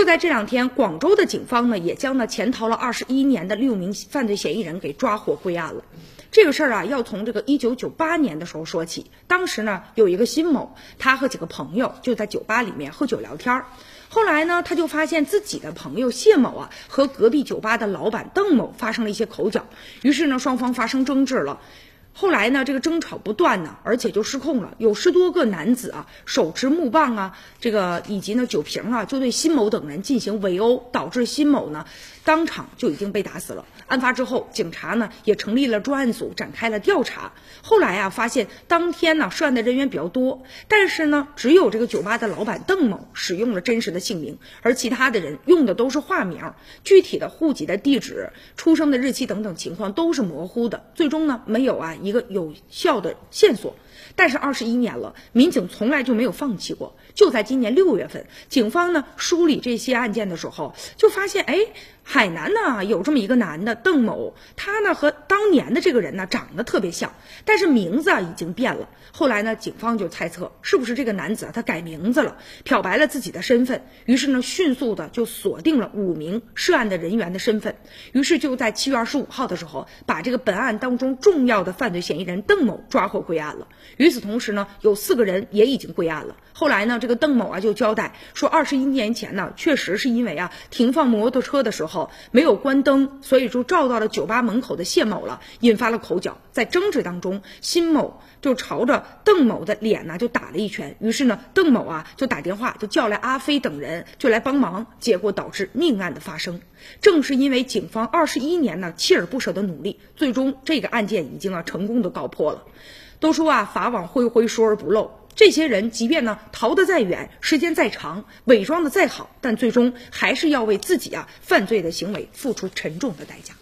就在这两天，广州的警方呢也将呢潜逃了二十一年的六名犯罪嫌疑人给抓获归案了。这个事儿啊，要从这个一九九八年的时候说起。当时呢，有一个辛某，他和几个朋友就在酒吧里面喝酒聊天儿。后来呢，他就发现自己的朋友谢某啊和隔壁酒吧的老板邓某发生了一些口角，于是呢，双方发生争执了。后来呢，这个争吵不断呢，而且就失控了。有十多个男子啊，手持木棒啊，这个以及呢酒瓶啊，就对辛某等人进行围殴，导致辛某呢当场就已经被打死了。案发之后，警察呢也成立了专案组，展开了调查。后来啊，发现当天呢涉案的人员比较多，但是呢，只有这个酒吧的老板邓某使用了真实的姓名，而其他的人用的都是化名。具体的户籍的地址、出生的日期等等情况都是模糊的。最终呢，没有啊一个有效的线索。但是二十一年了，民警从来就没有放弃过。就在今年六月份，警方呢梳理这些案件的时候，就发现，哎，海南呢有这么一个男的邓某，他呢和当年的这个人呢长得特别像，但是名字啊已经变了。后来呢，警方就猜测是不是这个男子啊他改名字了，漂白了自己的身份。于是呢，迅速的就锁定了五名涉案的人员的身份。于是就在七月二十五号的时候，把这个本案当中重要的犯犯罪嫌疑人邓某抓获归案了。与此同时呢，有四个人也已经归案了。后来呢，这个邓某啊就交代说，二十一年前呢，确实是因为啊停放摩托车的时候没有关灯，所以就照到了酒吧门口的谢某了，引发了口角。在争执当中，辛某就朝着邓某的脸呢就打了一拳。于是呢，邓某啊就打电话就叫来阿飞等人就来帮忙，结果导致命案的发生。正是因为警方二十一年呢锲而不舍的努力，最终这个案件已经啊成成功的告破了。都说啊，法网恢恢，疏而不漏。这些人即便呢逃得再远，时间再长，伪装的再好，但最终还是要为自己啊犯罪的行为付出沉重的代价。